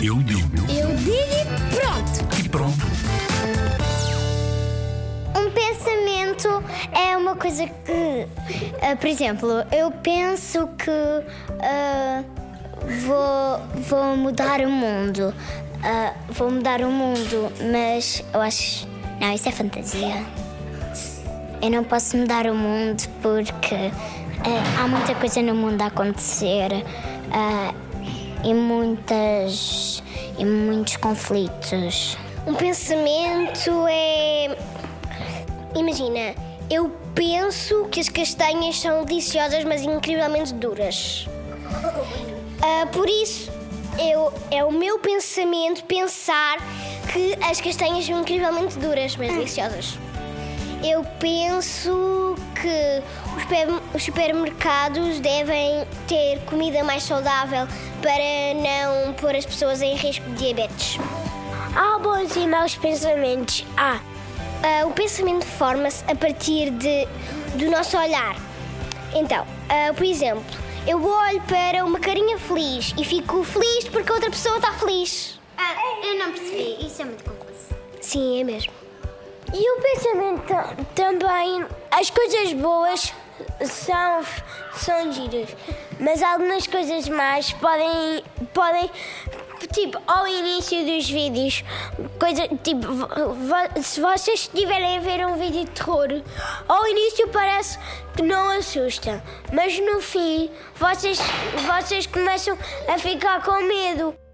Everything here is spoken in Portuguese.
Eu digo. Eu digo e pronto. E pronto. Um pensamento é uma coisa que, ah, por exemplo, eu penso que ah, vou, vou mudar o mundo. Ah, vou mudar o mundo, mas eu acho. Não, isso é fantasia. Eu não posso mudar o mundo porque há muita coisa no mundo a acontecer ah, e muitas. e muitos conflitos. Um pensamento é. Imagina, eu penso que as castanhas são deliciosas, mas incrivelmente duras. Ah, por isso, eu, é o meu pensamento pensar que as castanhas são incrivelmente duras, mas deliciosas. Eu penso que os super- os supermercados devem ter comida mais saudável para não pôr as pessoas em risco de diabetes. Há bons e maus pensamentos. Há. Ah, o pensamento forma-se a partir de, do nosso olhar. Então, ah, por exemplo, eu olho para uma carinha feliz e fico feliz porque a outra pessoa está feliz. eu não percebi, isso é muito confuso. Sim, é mesmo. E o pensamento também, as coisas boas são, são giras, mas algumas coisas más podem, podem tipo, ao início dos vídeos, coisa, tipo, se vocês estiverem a ver um vídeo de terror, ao início parece que não assusta, mas no fim vocês, vocês começam a ficar com medo.